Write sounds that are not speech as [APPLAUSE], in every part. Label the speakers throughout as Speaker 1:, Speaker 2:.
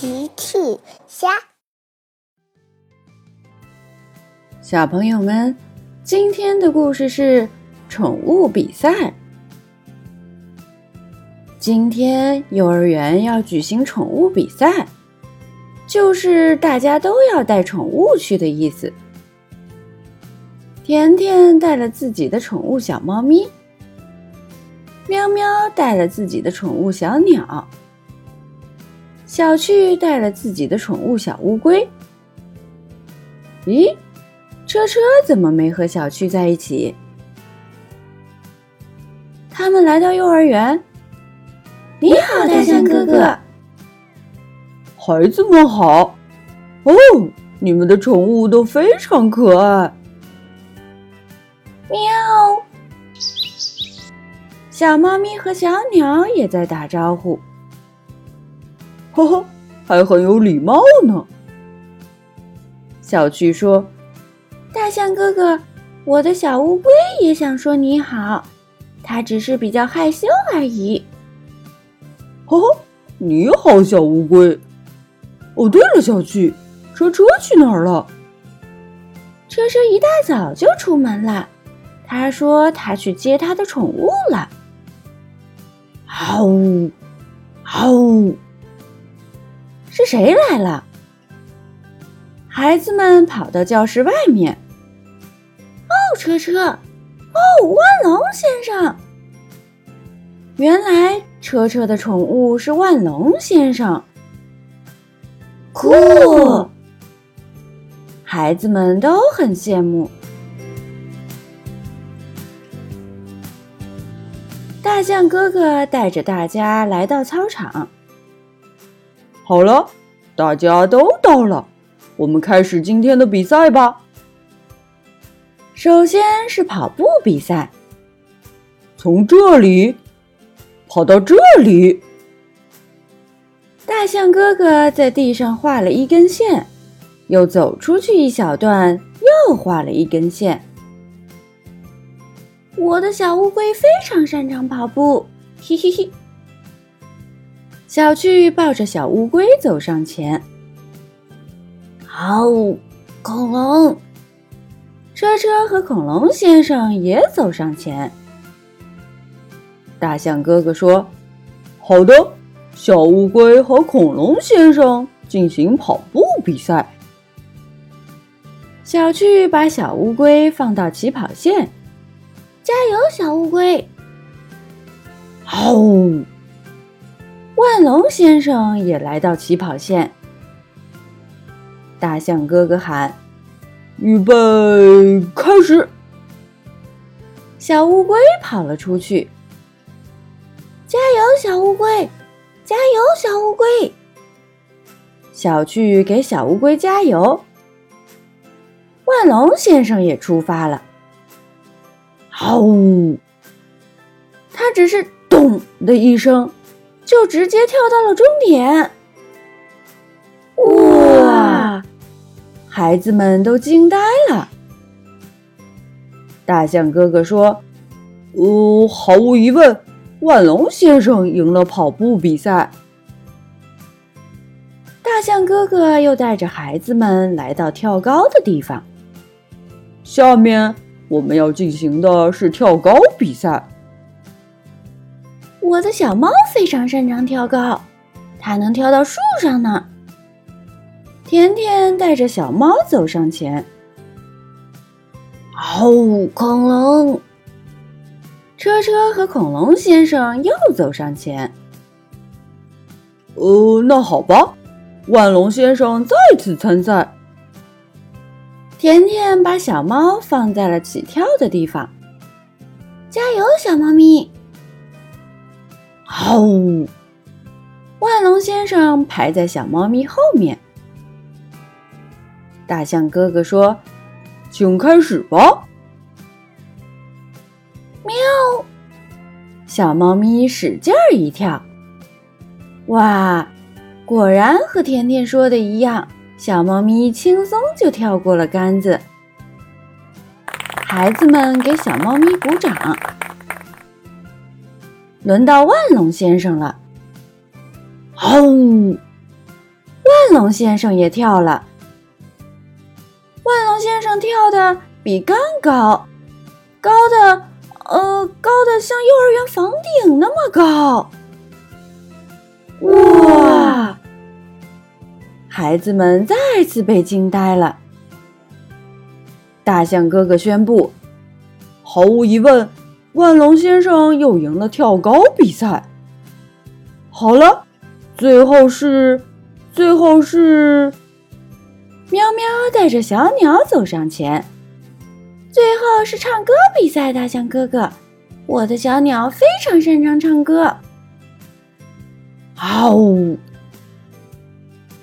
Speaker 1: 奇趣虾，
Speaker 2: 小朋友们，今天的故事是宠物比赛。今天幼儿园要举行宠物比赛，就是大家都要带宠物去的意思。甜甜带了自己的宠物小猫咪，喵喵带了自己的宠物小鸟。小趣带了自己的宠物小乌龟。咦，车车怎么没和小趣在一起？他们来到幼儿园。你好，大象哥哥。
Speaker 3: 孩子们好。哦，你们的宠物都非常可爱。
Speaker 2: 喵。小猫咪和小鸟也在打招呼。
Speaker 3: 呵呵，还很有礼貌呢。
Speaker 2: 小趣说：“大象哥哥，我的小乌龟也想说你好，它只是比较害羞而已。”
Speaker 3: 呵呵，你好，小乌龟。哦，对了，小趣，车车去哪儿了？
Speaker 2: 车车一大早就出门了，他说他去接他的宠物了。
Speaker 3: 嗷呜，嗷呜。
Speaker 2: 是谁来了？孩子们跑到教室外面。哦，车车！哦，万龙先生！原来车车的宠物是万龙先生。酷！孩子们都很羡慕。大象哥哥带着大家来到操场。
Speaker 3: 好了，大家都到了，我们开始今天的比赛吧。
Speaker 2: 首先是跑步比赛，
Speaker 3: 从这里跑到这里。
Speaker 2: 大象哥哥在地上画了一根线，又走出去一小段，又画了一根线。我的小乌龟非常擅长跑步，嘿 [LAUGHS] 嘿嘿。小趣抱着小乌龟走上前。好，恐龙！车车和恐龙先生也走上前。
Speaker 3: 大象哥哥说：“好的，小乌龟和恐龙先生进行跑步比赛。”
Speaker 2: 小趣把小乌龟放到起跑线，加油，小乌龟！
Speaker 3: 好。
Speaker 2: 万龙先生也来到起跑线。大象哥哥喊：“
Speaker 3: 预备，开始！”
Speaker 2: 小乌龟跑了出去。加油，小乌龟！加油，小乌龟！小趣给小乌龟加油。万龙先生也出发了。
Speaker 3: 好，
Speaker 2: 他只是“咚”的一声。就直接跳到了终点！哇，孩子们都惊呆了。
Speaker 3: 大象哥哥说：“呃，毫无疑问，万龙先生赢了跑步比赛。”
Speaker 2: 大象哥哥又带着孩子们来到跳高的地方。
Speaker 3: 下面我们要进行的是跳高比赛。
Speaker 2: 我的小猫非常擅长跳高，它能跳到树上呢。甜甜带着小猫走上前。哦，恐龙！车车和恐龙先生又走上前。
Speaker 3: 呃，那好吧，万龙先生再次参赛。
Speaker 2: 甜甜把小猫放在了起跳的地方。加油，小猫咪！
Speaker 3: 哦，
Speaker 2: 万龙先生排在小猫咪后面。大象哥哥说：“
Speaker 3: 请开始吧。”
Speaker 2: 喵！小猫咪使劲儿一跳，哇！果然和甜甜说的一样，小猫咪轻松就跳过了杆子。孩子们给小猫咪鼓掌。轮到万龙先生了，轰
Speaker 3: 哦！
Speaker 2: 龙先生也跳了。万龙先生跳的比刚高，高的，呃，高的像幼儿园房顶那么高。哇！孩子们再次被惊呆了。大象哥哥宣布：“
Speaker 3: 毫无疑问，万龙先生又赢了跳高比赛。”好了，最后是，最后是。
Speaker 2: 喵喵带着小鸟走上前，最后是唱歌比赛。大象哥哥，我的小鸟非常擅长唱歌。
Speaker 3: 啊呜！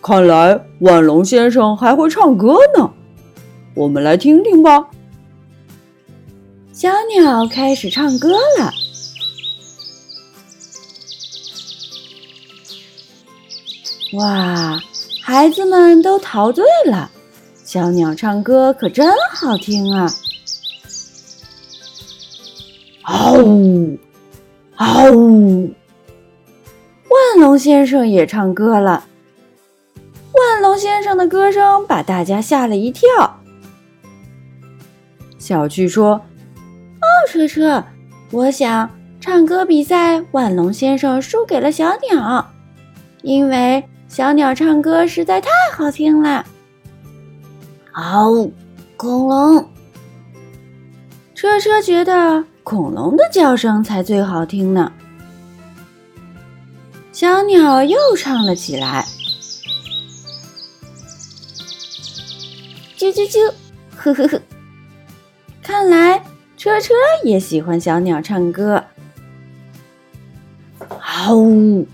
Speaker 3: 看来万龙先生还会唱歌呢，我们来听听吧。
Speaker 2: 小鸟开始唱歌了。哇！孩子们都陶醉了，小鸟唱歌可真好听啊！
Speaker 3: 嗷呜，嗷呜！
Speaker 2: 万龙先生也唱歌了。万龙先生的歌声把大家吓了一跳。小趣说：“，车车，我想唱歌比赛，万龙先生输给了小鸟，因为……”小鸟唱歌实在太好听了。
Speaker 1: 嗷，恐龙！
Speaker 2: 车车觉得恐龙的叫声才最好听呢。小鸟又唱了起来。啾啾啾，呵呵呵。看来车车也喜欢小鸟唱歌。
Speaker 3: 嗷。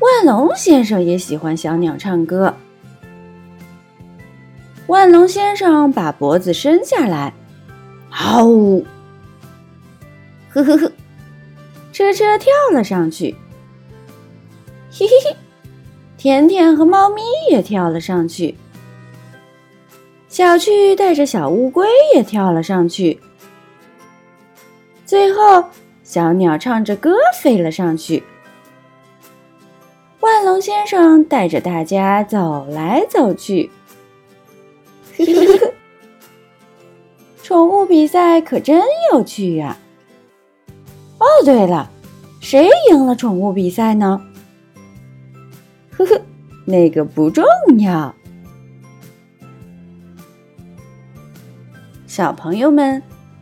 Speaker 2: 万龙先生也喜欢小鸟唱歌。万龙先生把脖子伸下来，
Speaker 3: 嗷呜！
Speaker 2: 呵呵呵，车车跳了上去，嘿嘿嘿，甜甜和猫咪也跳了上去，小趣带着小乌龟也跳了上去，最后小鸟唱着歌飞了上去。万龙先生带着大家走来走去，[LAUGHS] 宠物比赛可真有趣呀！哦，对了，谁赢了宠物比赛呢？呵呵，那个不重要。小朋友们，